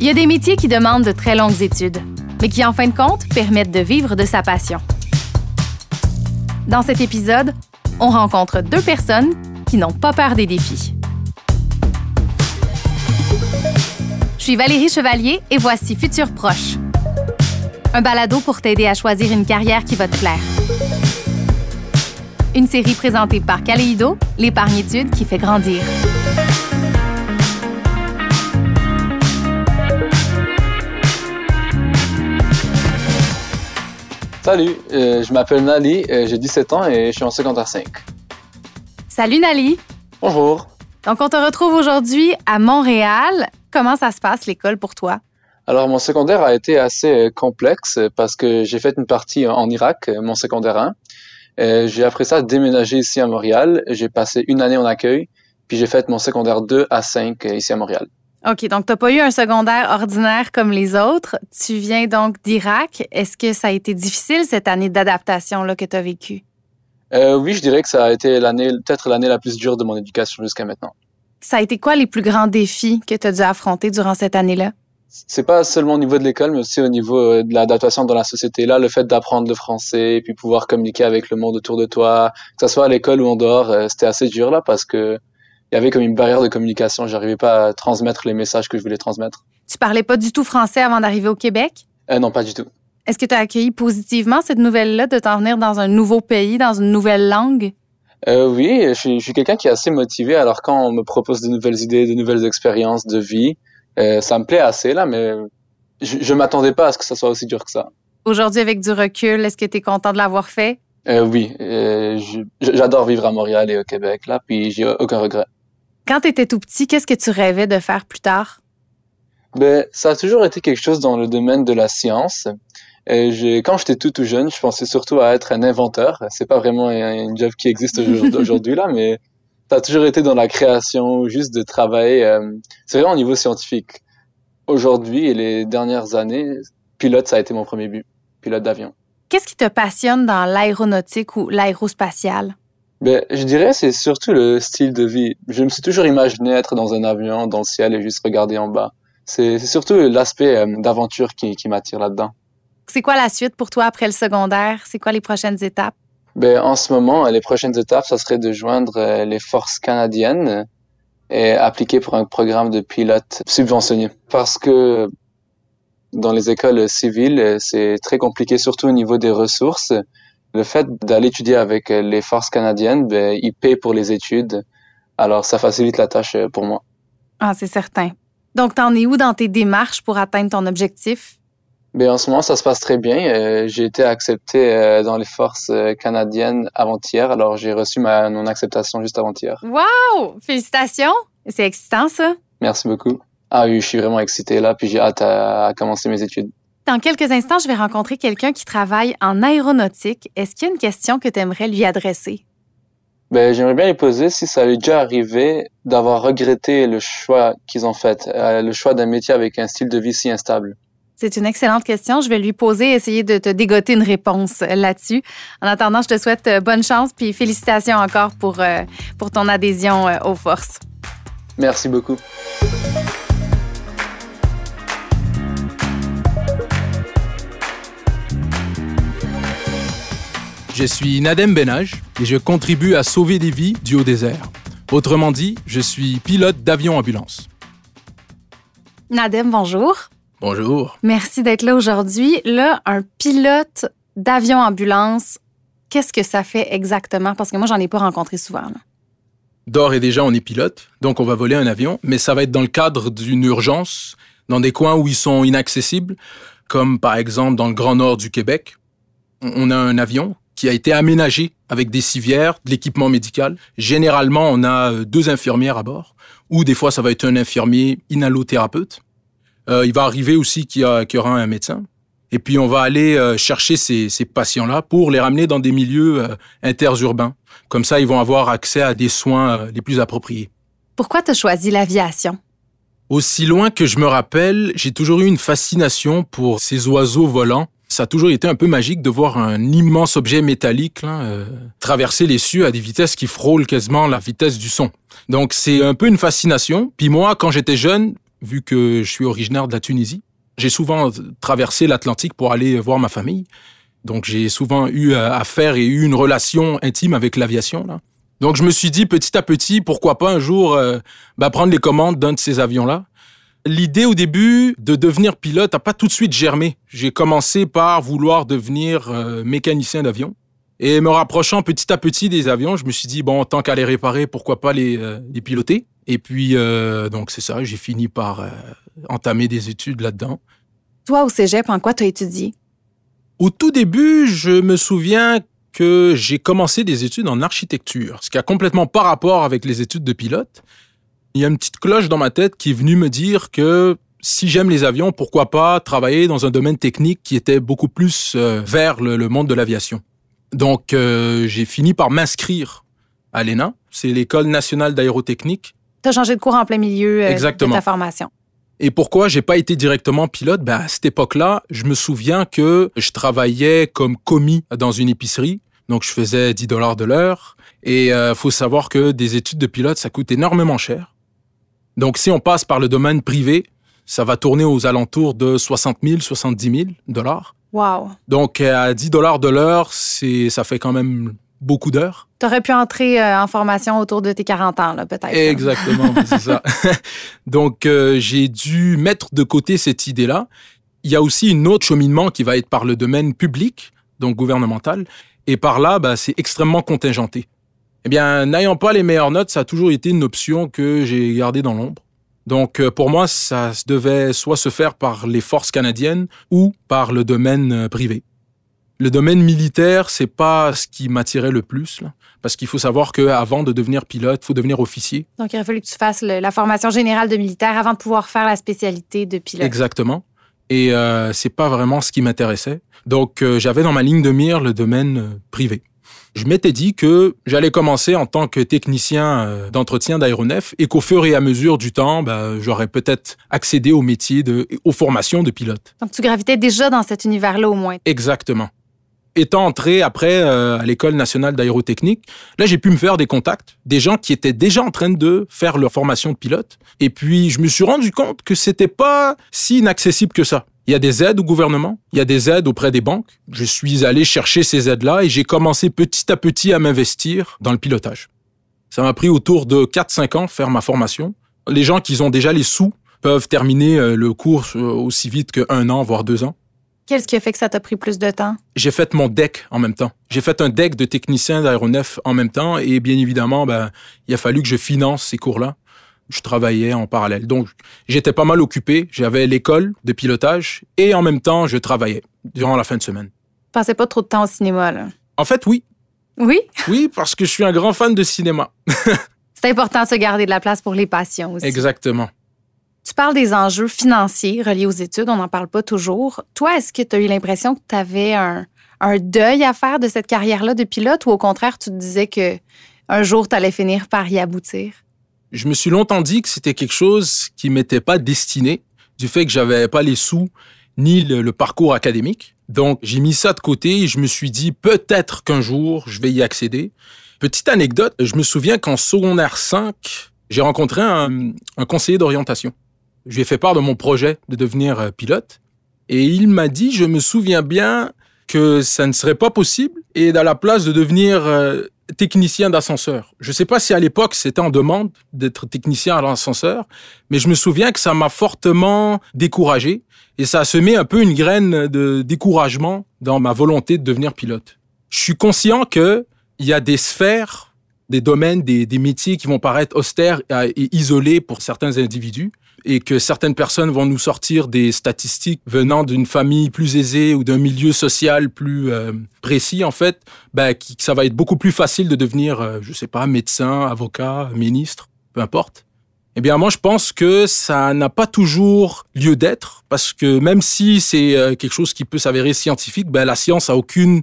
Il y a des métiers qui demandent de très longues études, mais qui en fin de compte permettent de vivre de sa passion. Dans cet épisode, on rencontre deux personnes qui n'ont pas peur des défis. Je suis Valérie Chevalier et voici Futur Proche. Un balado pour t'aider à choisir une carrière qui va te plaire. Une série présentée par Caléido, l'épargne-étude qui fait grandir. Salut, euh, je m'appelle Nali, euh, j'ai 17 ans et je suis en secondaire 5. Salut Nali. Bonjour. Donc on te retrouve aujourd'hui à Montréal. Comment ça se passe l'école pour toi? Alors mon secondaire a été assez euh, complexe parce que j'ai fait une partie en Irak, mon secondaire 1. J'ai après ça déménagé ici à Montréal. J'ai passé une année en accueil, puis j'ai fait mon secondaire 2 à 5 ici à Montréal. OK, donc tu n'as pas eu un secondaire ordinaire comme les autres. Tu viens donc d'Irak. Est-ce que ça a été difficile cette année d'adaptation là que tu as vécue? Euh, oui, je dirais que ça a été l'année, peut-être l'année la plus dure de mon éducation jusqu'à maintenant. Ça a été quoi les plus grands défis que tu as dû affronter durant cette année-là? C'est pas seulement au niveau de l'école, mais aussi au niveau euh, de l'adaptation dans la société. Là, le fait d'apprendre le français et puis pouvoir communiquer avec le monde autour de toi, que ce soit à l'école ou en dehors, euh, c'était assez dur là parce que il y avait comme une barrière de communication. J'arrivais pas à transmettre les messages que je voulais transmettre. Tu parlais pas du tout français avant d'arriver au Québec? Euh, non, pas du tout. Est-ce que tu as accueilli positivement cette nouvelle-là de t'en venir dans un nouveau pays, dans une nouvelle langue? Euh, oui, je suis, quelqu'un qui est assez motivé. Alors quand on me propose de nouvelles idées, de nouvelles expériences de vie, euh, ça me plaît assez là, mais je, je m'attendais pas à ce que ça soit aussi dur que ça. Aujourd'hui, avec du recul, est-ce que tu es content de l'avoir fait? Euh, oui, euh, j'adore vivre à Montréal et au Québec là, puis j'ai aucun regret. Quand tu étais tout petit, qu'est-ce que tu rêvais de faire plus tard? Ben, ça a toujours été quelque chose dans le domaine de la science. Euh, quand j'étais tout tout jeune, je pensais surtout à être un inventeur. C'est pas vraiment un, job qui existe aujourd'hui là, mais ça a toujours été dans la création, juste de travailler. Euh, c'est vraiment au niveau scientifique. Aujourd'hui et les dernières années, pilote, ça a été mon premier but, pilote d'avion. Qu'est-ce qui te passionne dans l'aéronautique ou l'aérospatiale? Ben, je dirais c'est surtout le style de vie. Je me suis toujours imaginé être dans un avion, dans le ciel et juste regarder en bas. C'est surtout l'aspect euh, d'aventure qui, qui m'attire là-dedans. C'est quoi la suite pour toi après le secondaire? C'est quoi les prochaines étapes? Ben, en ce moment, les prochaines étapes, ça serait de joindre euh, les forces canadiennes et appliquer pour un programme de pilote subventionné. Parce que dans les écoles civiles, c'est très compliqué, surtout au niveau des ressources le fait d'aller étudier avec euh, les forces canadiennes, ben, ils paient pour les études. Alors, ça facilite la tâche euh, pour moi. Ah, c'est certain. Donc, t'en es où dans tes démarches pour atteindre ton objectif? Ben, en ce moment, ça se passe très bien. Euh, j'ai été accepté dans les forces canadiennes avant-hier. Alors, j'ai reçu ma non acceptation juste avant-hier. Wow! Félicitations! C'est excitant, ça? Merci beaucoup. Ah oui, je suis vraiment excité là, puis j'ai hâte à commencer mes études. Dans quelques instants, je vais rencontrer quelqu'un qui travaille en aéronautique. Est-ce qu'il y a une question que tu aimerais lui adresser? Ben, j'aimerais bien lui poser si ça lui est déjà arrivé d'avoir regretté le choix qu'ils ont fait, euh, le choix d'un métier avec un style de vie si instable. C'est une excellente question. Je vais lui poser, essayer de te dégoter une réponse là-dessus. En attendant, je te souhaite euh, bonne chance puis félicitations encore pour, euh, pour ton adhésion aux forces. Merci beaucoup. Je suis Nadem Benage et je contribue à sauver des vies du haut désert. Autrement dit, je suis pilote d'avion ambulance. Nadem, bonjour. Bonjour. Merci d'être là aujourd'hui. Là, un pilote d'avion ambulance, qu'est-ce que ça fait exactement? Parce que moi, j'en ai pas rencontré souvent. D'or et déjà, on est pilote, donc on va voler un avion, mais ça va être dans le cadre d'une urgence, dans des coins où ils sont inaccessibles, comme par exemple dans le Grand Nord du Québec. On a un avion qui a été aménagé avec des civières, de l'équipement médical. Généralement, on a euh, deux infirmières à bord, ou des fois, ça va être un infirmier inhalothérapeute. Euh, il va arriver aussi qu'il y, aura un médecin. Et puis, on va aller euh, chercher ces, patients-là pour les ramener dans des milieux interurbains. Comme ça, ils vont avoir accès à des soins les plus appropriés. Pourquoi tu as choisi l'aviation? Aussi loin que je me rappelle, j'ai toujours eu une fascination pour ces oiseaux volants ça a toujours été un peu magique de voir un immense objet métallique là, euh, traverser les cieux à des vitesses qui frôlent quasiment la vitesse du son. Donc c'est un peu une fascination. Puis moi, quand j'étais jeune, vu que je suis originaire de la Tunisie. J'ai souvent traversé l'Atlantique pour aller voir ma famille. Donc j'ai souvent eu affaire et eu une relation intime avec l'aviation. Donc je me suis dit petit à petit, pourquoi pas un jour euh, bah, prendre les commandes d'un de ces avions-là. L'idée au début de devenir pilote n'a pas tout de suite germé. J'ai commencé par vouloir devenir euh, mécanicien d'avion. Et me rapprochant petit à petit des avions, je me suis dit, bon, tant qu'à les réparer, pourquoi pas les, euh, les piloter? Et puis, donc c'est ça, j'ai fini par entamer des études là-dedans. Toi, au cégep, en quoi tu as étudié? Au tout début, je me souviens que j'ai commencé des études en architecture, ce qui a complètement pas rapport avec les études de pilote. Il y a une petite cloche dans ma tête qui est venue me dire que si j'aime les avions, pourquoi pas travailler dans un domaine technique qui était beaucoup plus euh, vers le, monde de l'aviation. Donc euh, j'ai fini par m'inscrire à l'ENA, c'est l'école nationale d'aérotechnique. Tu as changé de cours en plein milieu euh, de ta formation. Et pourquoi j'ai pas été directement pilote? Ben, À cette époque-là, je me souviens que je travaillais comme commis dans une épicerie. Donc, je faisais 10 dollars de l'heure. Et il euh, faut savoir que des études de pilote, ça coûte énormément cher. Donc, si on passe par le domaine privé, ça va tourner aux alentours de 60 000, 70 000 dollars. Wow. Donc, à 10 dollars de l'heure, ça fait quand même beaucoup d'heures. Tu aurais pu entrer euh, en formation autour de tes 40 ans, peut-être. Exactement, c'est ça. Donc, euh, j'ai dû mettre de côté cette idée-là. Il y a aussi une autre cheminement qui va être par le domaine public, donc gouvernemental. Et par là, bah, c'est extrêmement contingenté. Eh bien, n'ayant pas les meilleures notes, ça a toujours été une option que j'ai gardée dans l'ombre. Donc, euh, pour moi, ça devait soit se faire par les forces canadiennes ou par le domaine privé. Le domaine militaire, c'est pas ce qui m'attirait le plus, parce qu'il faut savoir qu'avant de devenir pilote, il faut devenir officier. Donc, il aurait fallu que tu fasses la formation générale de militaire avant de pouvoir faire la spécialité de pilote. Exactement. Et euh, c'est pas vraiment ce qui m'intéressait. Donc, euh, j'avais dans ma ligne de mire le domaine euh, privé. Je m'étais dit que j'allais commencer en tant que technicien euh, d'entretien d'aéronefs et qu'au fur et à mesure du temps, ben, j'aurais peut-être accédé au métier de, aux formations de pilote. Donc, tu gravitais déjà dans cet univers-là au moins. Exactement étant entré après euh, à l'école nationale d'aérotechnique, là j'ai pu me faire des contacts, des gens qui étaient déjà en train de faire leur formation de pilote. Et puis je me suis rendu compte que c'était pas si inaccessible que ça. Il y a des aides au gouvernement, il y a des aides auprès des banques? Je suis allé chercher ces aides-là et j'ai commencé petit à petit à m'investir dans le pilotage. Ça m'a pris autour de 4-5 ans faire ma formation. Les gens qui ont déjà les sous peuvent terminer euh, le cours euh, aussi vite qu'un an, voire deux ans. Qu'est-ce qui a fait que ça t'a pris plus de temps? J'ai fait mon deck en même temps. J'ai fait un deck de technicien d'aéronef en même temps et bien évidemment, ben, il a fallu que je finance ces cours-là. Je travaillais en parallèle. Donc, j'étais pas mal occupé. J'avais l'école de pilotage et en même temps, je travaillais durant la fin de semaine. Passais pas trop de temps au cinéma, là? En fait, oui. Oui? Oui, parce que je suis un grand fan de cinéma. C'est important de se garder de la place pour les passions aussi. Exactement. Tu parles des enjeux financiers reliés aux études, on n'en parle pas toujours. Toi, est-ce que tu as eu l'impression que tu avais un, deuil à faire de cette carrière-là de pilote ou au contraire, tu te disais que un jour, tu allais finir par y aboutir? Je me suis longtemps dit que c'était quelque chose qui m'était pas destiné du fait que j'avais pas les sous ni le, parcours académique. Donc, j'ai mis ça de côté et je me suis dit peut-être qu'un jour, je vais y accéder. Petite anecdote, je me souviens qu'en secondaire 5, j'ai rencontré un conseiller d'orientation je lui ai fait part de mon projet de devenir euh, pilote. Et il m'a dit, je me souviens bien que ça ne serait pas possible et à la place de devenir euh, technicien d'ascenseur. Je ne sais pas si à l'époque c'était en demande d'être technicien à l'ascenseur, mais je me souviens que ça m'a fortement découragé et ça a semé un peu une graine de découragement dans ma volonté de devenir pilote. Je suis conscient que il y a des sphères, des domaines, des, des métiers qui vont paraître austères et isolés pour certains individus, et que certaines personnes vont nous sortir des statistiques venant d'une famille plus aisée ou d'un milieu social plus euh, précis, en fait, ben, ça va être beaucoup plus facile de devenir, euh, je sais pas, médecin, avocat, ministre, peu importe. Eh bien, moi, je pense que ça n'a pas toujours lieu d'être, parce que même si c'est euh, quelque chose qui peut s'avérer scientifique, ben, la science a aucune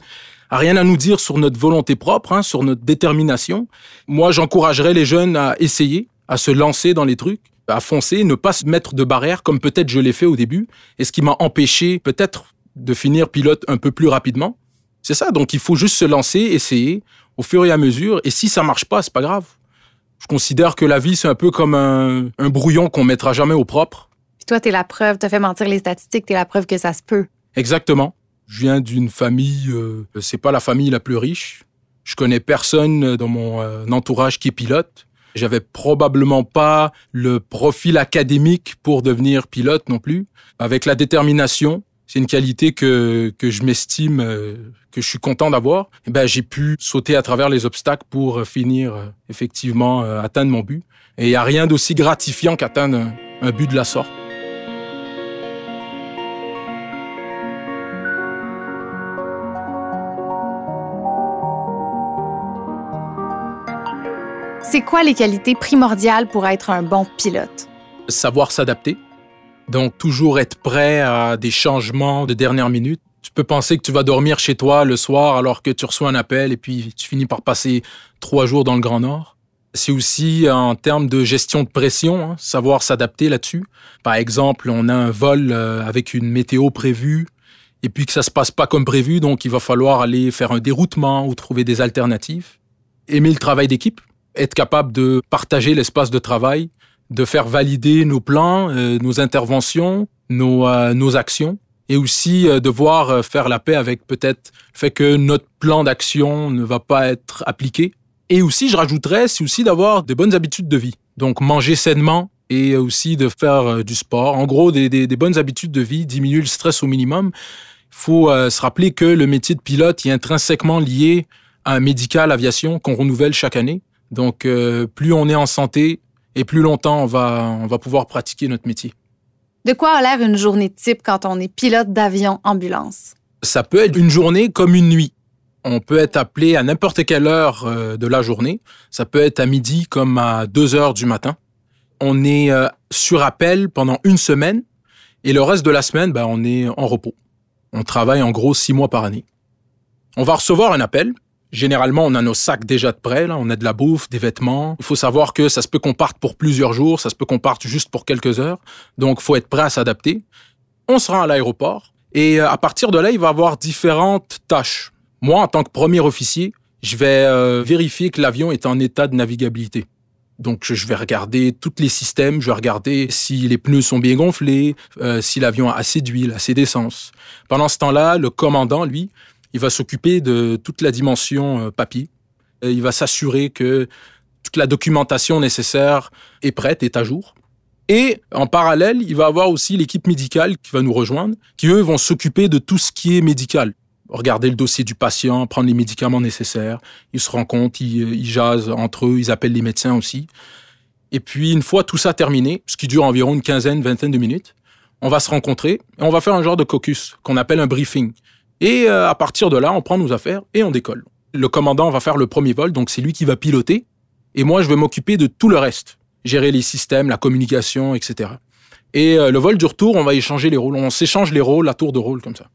a rien à nous dire sur notre volonté propre, hein, sur notre détermination. Moi, j'encouragerais les jeunes à essayer, à se lancer dans les trucs à foncer, ne pas se mettre de barrière comme peut-être je l'ai fait au début, et ce qui m'a empêché peut-être de finir pilote un peu plus rapidement. C'est ça, donc il faut juste se lancer, essayer au fur et à mesure, et si ça marche pas, c'est pas grave. Je considère que la vie, c'est un peu comme un, brouillon qu'on mettra jamais au propre. toi, tu es la preuve, tu as fait mentir les statistiques, tu es la preuve que ça se peut. Exactement. Je viens d'une famille, euh, c'est pas la famille la plus riche. Je connais personne dans mon euh, entourage qui est pilote. J'avais probablement pas le profil académique pour devenir pilote non plus. Avec la détermination, c'est une qualité que, que je m'estime, euh, que je suis content d'avoir. Eh ben, j'ai pu sauter à travers les obstacles pour finir effectivement atteindre mon but. Et il n'y a rien d'aussi gratifiant qu'atteindre un but de la sorte. C'est quoi les qualités primordiales pour être un bon pilote? Savoir s'adapter. Donc, toujours être prêt à des changements de dernière minute. Tu peux penser que tu vas dormir chez toi le soir alors que tu reçois un appel et puis tu finis par passer trois jours dans le Grand Nord. C'est aussi en termes de gestion de pression, hein, savoir s'adapter là-dessus. Par exemple, on a un vol euh, avec une météo prévue et puis que ça se passe pas comme prévu, donc il va falloir aller faire un déroutement ou trouver des alternatives. Aimer le travail d'équipe, être capable de partager l'espace de travail, de faire valider nos plans, euh, nos interventions, nos, euh, nos actions, et aussi euh, devoir faire la paix avec peut-être le fait que notre plan d'action ne va pas être appliqué. Et aussi, je rajouterais, c'est aussi d'avoir de bonnes habitudes de vie. Donc, manger sainement et aussi de faire du sport. En gros, des, des, des bonnes habitudes de vie, diminuer le stress au minimum. Il faut se rappeler que le métier de pilote est intrinsèquement lié à un médical aviation qu'on renouvelle chaque année. Donc, euh, plus on est en santé et plus longtemps on va, on va pouvoir pratiquer notre métier. De quoi a l'air une journée type quand on est pilote d'avion ambulance? Ça peut être une journée comme une nuit. On peut être appelé à n'importe quelle heure euh, de la journée. Ça peut être à midi comme à 2 heures du matin. On est euh, sur appel pendant une semaine et le reste de la semaine, ben, on est en repos. On travaille en gros six mois par année. On va recevoir un appel Généralement, on a nos sacs déjà de prêt, là. on a de la bouffe, des vêtements. Il faut savoir que ça se peut qu'on parte pour plusieurs jours, ça se peut qu'on parte juste pour quelques heures. Donc, faut être prêt à s'adapter. On se rend à l'aéroport et euh, à partir de là, il va avoir différentes tâches. Moi, en tant que premier officier, je vais euh, vérifier que l'avion est en état de navigabilité. Donc, je vais regarder tous les systèmes, je vais regarder si les pneus sont bien gonflés, euh, si l'avion a assez d'huile, assez d'essence. Pendant ce temps-là, le commandant, lui, il va s'occuper de toute la dimension euh, papier. Il va s'assurer que toute la documentation nécessaire est prête, est à jour. Et en parallèle, il va avoir aussi l'équipe médicale qui va nous rejoindre, qui eux vont s'occuper de tout ce qui est médical. Regarder le dossier du patient, prendre les médicaments nécessaires. Ils se rencontrent, ils, euh, ils jasent entre eux, ils appellent les médecins aussi. Et puis, une fois tout ça terminé, ce qui dure environ une quinzaine, vingtaine de minutes, on va se rencontrer et on va faire un genre de caucus qu'on appelle un briefing. Et euh, à partir de là, on prend nos affaires et on décolle. Le commandant va faire le premier vol, donc c'est lui qui va piloter. Et moi, je vais m'occuper de tout le reste. Gérer les systèmes, la communication, etc. Et euh, le vol du retour, on va échanger les rôles. On s'échange les rôles à tour de rôle comme ça.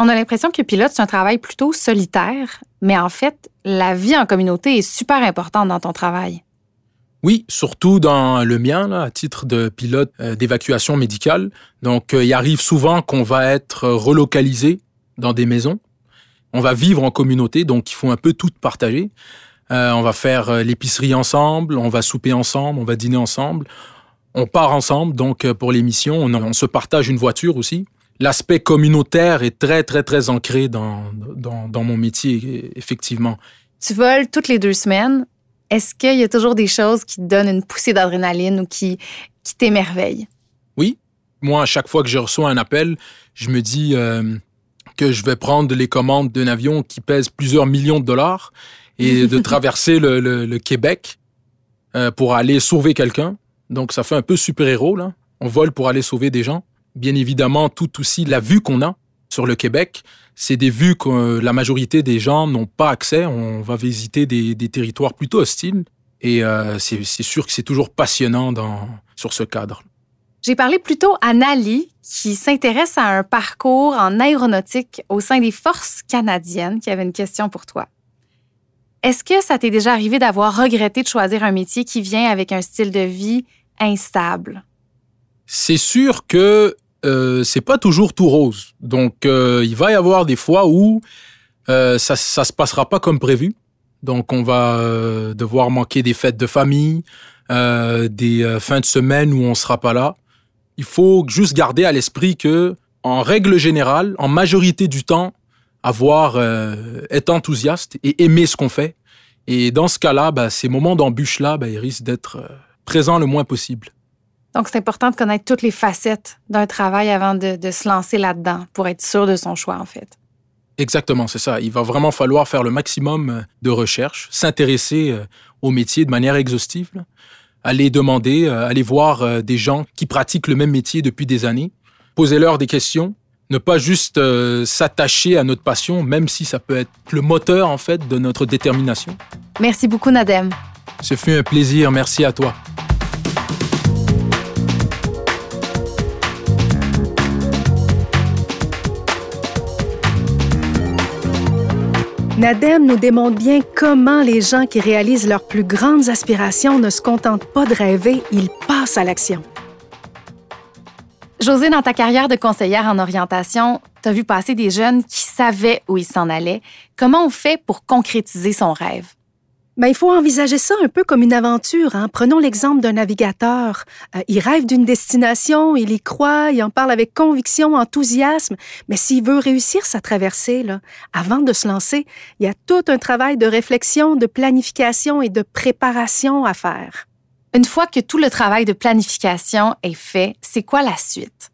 On a l'impression que pilote, c'est un travail plutôt solitaire, mais en fait, la vie en communauté est super importante dans ton travail. Oui, surtout dans le mien, à titre de pilote euh, d'évacuation médicale. Donc, il arrive souvent qu'on va être relocalisé dans des maisons. On va vivre en communauté, donc il faut un peu tout partager. Euh, on va faire euh, l'épicerie ensemble, on va souper ensemble, on va dîner ensemble. On part ensemble, donc euh, pour l'émission, on, on, se partage une voiture aussi. L'aspect communautaire est très, très, très ancré dans, dans, dans mon métier, effectivement. Tu voles toutes les deux semaines. Est-ce qu'il y a toujours des choses qui te donnent une poussée d'adrénaline ou qui, qui t'émerveillent? Oui. Moi, à chaque fois que je reçois un appel, je me dis, que je vais prendre les commandes d'un avion qui pèse plusieurs millions de dollars et de traverser le, Québec euh, pour aller sauver quelqu'un. Donc, ça fait un peu super-héros, là. On vole pour aller sauver des gens. Bien évidemment, tout aussi la vue qu'on a sur le Québec, c'est des vues que la majorité des gens n'ont pas accès. On va visiter des, territoires plutôt hostiles. Et euh, c'est sûr que c'est toujours passionnant dans, sur ce cadre. J'ai parlé plutôt à Nali, qui s'intéresse à un parcours en aéronautique au sein des forces canadiennes, qui avait une question pour toi. Est-ce que ça t'est déjà arrivé d'avoir regretté de choisir un métier qui vient avec un style de vie instable? C'est sûr que euh, c'est pas toujours tout rose. Donc, euh, il va y avoir des fois où euh, ça, ça se passera pas comme prévu. Donc, on va devoir manquer des fêtes de famille, des fins de semaine où on sera pas là. Il faut juste garder à l'esprit que, en règle générale, en majorité du temps, avoir euh, être enthousiaste et aimer ce qu'on fait. Et dans ce cas-là, bah, ces moments d'embûche-là, bah, ils risquent d'être euh, présents le moins possible. Donc, c'est important de connaître toutes les facettes d'un travail avant de, de se lancer là-dedans pour être sûr de son choix, en fait. Exactement, c'est ça. Il va vraiment falloir faire le maximum euh, de recherche, s'intéresser au métier de manière exhaustive, aller demander, aller voir des gens qui pratiquent le même métier depuis des années, poser leur des questions, ne pas juste euh, s'attacher à notre passion, même si ça peut être le moteur en fait de notre détermination. Merci beaucoup Nadem. Ce fut un plaisir, merci à toi. Nadem nous démontre bien comment les gens qui réalisent leurs plus grandes aspirations ne se contentent pas de rêver, ils passent à l'action. José, dans ta carrière de conseillère en orientation, tu as vu passer des jeunes qui savaient où ils s'en allaient. Comment on fait pour concrétiser son rêve? Mais ben, il faut envisager ça un peu comme une aventure. Hein. Prenons l'exemple d'un navigateur. Euh, il rêve d'une destination, il y croit, il en parle avec conviction, enthousiasme. Mais s'il veut réussir sa traversée, là, avant de se lancer, il y a tout un travail de réflexion, de planification et de préparation à faire. Une fois que tout le travail de planification est fait, c'est quoi la suite?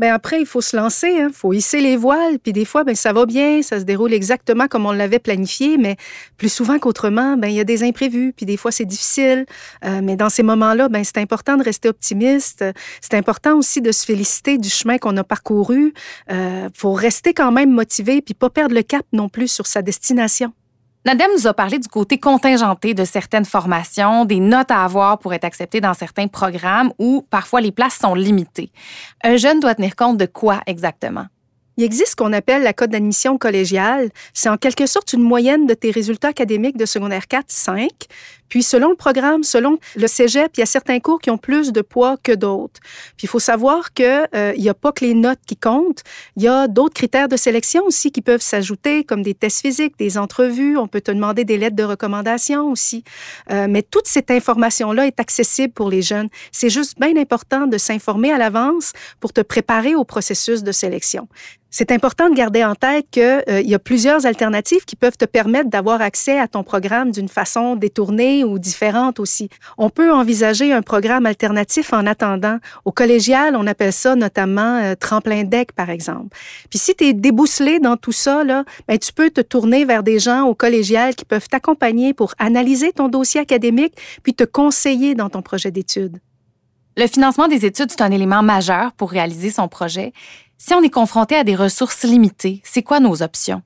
Bien après, il faut se lancer, il hein. faut hisser les voiles, puis des fois, ben ça va bien, ça se déroule exactement comme on l'avait planifié, mais plus souvent qu'autrement, ben il y a des imprévus, puis des fois c'est difficile. Euh, mais dans ces moments-là, ben c'est important de rester optimiste. C'est important aussi de se féliciter du chemin qu'on a parcouru. Euh, faut rester quand même motivé, puis pas perdre le cap non plus sur sa destination. Nadem nous a parlé du côté contingenté de certaines formations, des notes à avoir pour être accepté dans certains programmes où parfois les places sont limitées. Un jeune doit tenir compte de quoi exactement? Il existe ce qu'on appelle la cote d'admission collégiale. C'est en quelque sorte une moyenne de tes résultats académiques de secondaire 4, 5. Puis selon le programme, selon le cégep, il y a certains cours qui ont plus de poids que d'autres. Puis il faut savoir qu'il euh, n'y a pas que les notes qui comptent. Il y a d'autres critères de sélection aussi qui peuvent s'ajouter, comme des tests physiques, des entrevues. On peut te demander des lettres de recommandation aussi. Euh, mais toute cette information-là est accessible pour les jeunes. C'est juste bien important de s'informer à l'avance pour te préparer au processus de sélection. C'est important de garder en tête qu'il euh, y a plusieurs alternatives qui peuvent te permettre d'avoir accès à ton programme d'une façon détournée ou différente aussi. On peut envisager un programme alternatif en attendant. Au collégial, on appelle ça notamment euh, tremplin deck, par exemple. Puis si tu es débousselé dans tout ça, là, ben, tu peux te tourner vers des gens au collégial qui peuvent t'accompagner pour analyser ton dossier académique puis te conseiller dans ton projet d'études. Le financement des études, c'est un élément majeur pour réaliser son projet. Si on est confronté à des ressources limitées, c'est quoi nos options?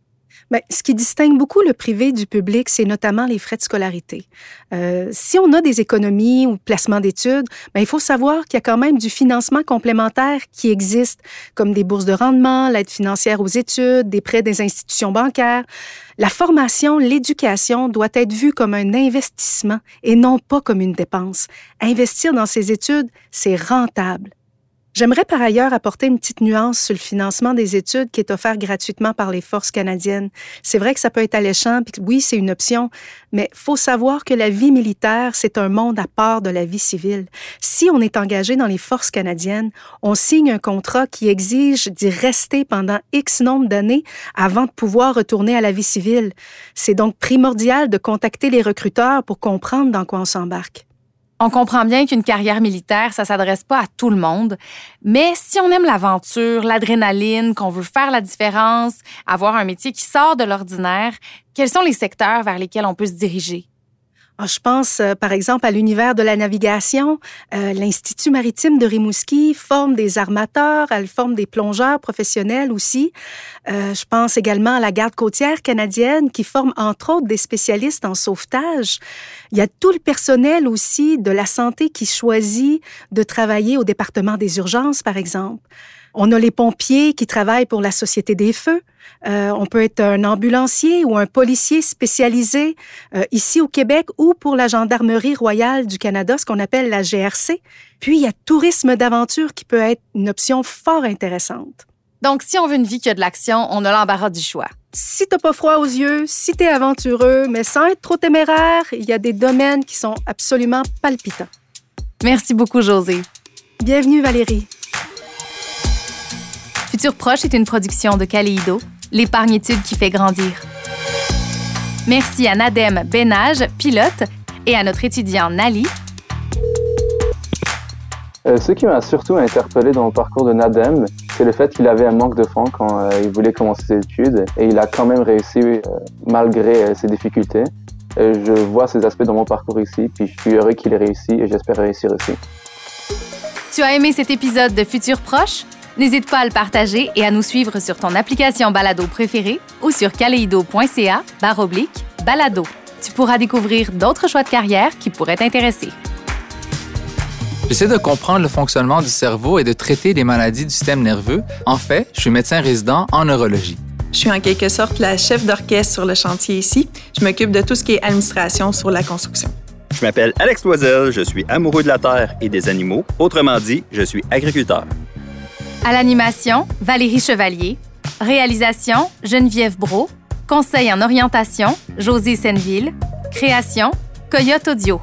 Bien, ce qui distingue beaucoup le privé du public, c'est notamment les frais de scolarité. Euh, si on a des économies ou placements d'études, bien, il faut savoir qu'il y a quand même du financement complémentaire qui existe, comme des bourses de rendement, l'aide financière aux études, des prêts des institutions bancaires. La formation, l'éducation doit être vue comme un investissement et non pas comme une dépense. Investir dans ses études, c'est rentable. J'aimerais par ailleurs apporter une petite nuance sur le financement des études qui est offert gratuitement par les forces canadiennes. C'est vrai que ça peut être alléchant, puis oui, c'est une option, mais faut savoir que la vie militaire, c'est un monde à part de la vie civile. Si on est engagé dans les forces canadiennes, on signe un contrat qui exige d'y rester pendant X nombre d'années avant de pouvoir retourner à la vie civile. C'est donc primordial de contacter les recruteurs pour comprendre dans quoi on s'embarque. On comprend bien qu'une carrière militaire, ça s'adresse pas à tout le monde, mais si on aime l'aventure, l'adrénaline, qu'on veut faire la différence, avoir un métier qui sort de l'ordinaire, quels sont les secteurs vers lesquels on peut se diriger? Ah, je pense, euh, par exemple, à l'univers de la navigation. Euh, L'Institut maritime de Rimouski forme des armateurs, elle forme des plongeurs professionnels aussi. Euh, je pense également à la garde côtière canadienne qui forme, entre autres, des spécialistes en sauvetage. Il y a tout le personnel aussi de la santé qui choisit de travailler au département des urgences, par exemple. On a les pompiers qui travaillent pour la Société des Feux. Euh, on peut être un ambulancier ou un policier spécialisé euh, ici au Québec ou pour la Gendarmerie royale du Canada, ce qu'on appelle la GRC. Puis, il y a tourisme d'aventure qui peut être une option fort intéressante. Donc, si on veut une vie qui a de l'action, on a l'embarras du choix. Si t'as pas froid aux yeux, si t'es aventureux, mais sans être trop téméraire, il y a des domaines qui sont absolument palpitants. Merci beaucoup, José. Bienvenue, Valérie. Futur Proche est une production de Caléido, l'épargne-étude qui fait grandir. Merci à Nadem Benage, pilote, et à notre étudiant Nali. Euh, ce qui m'a surtout interpellé dans le parcours de Nadem, c'est le fait qu'il avait un manque de fonds quand euh, il voulait commencer ses études et il a quand même réussi euh, malgré ses difficultés. je vois ces aspects dans mon parcours ici, puis je suis heureux qu'il ait réussi et j'espère réussir aussi. Tu as aimé cet épisode de Futur Proche? N'hésite pas à le partager et à nous suivre sur ton application balado préférée ou sur kaleido.ca oblique balado. Tu pourras découvrir d'autres choix de carrière qui pourraient t'intéresser. J'essaie de comprendre le fonctionnement du cerveau et de traiter des maladies du système nerveux. En fait, je suis médecin résident en neurologie. Je suis en quelque sorte la chef d'orchestre sur le chantier ici. Je m'occupe de tout ce qui est administration sur la construction. Je m'appelle Alex Loisel, je suis amoureux de la terre et des animaux. Autrement dit, je suis agriculteur. À l'animation, Valérie Chevalier. Réalisation, Geneviève Bro. Conseil en orientation, José Senneville. Création, Coyote Audio.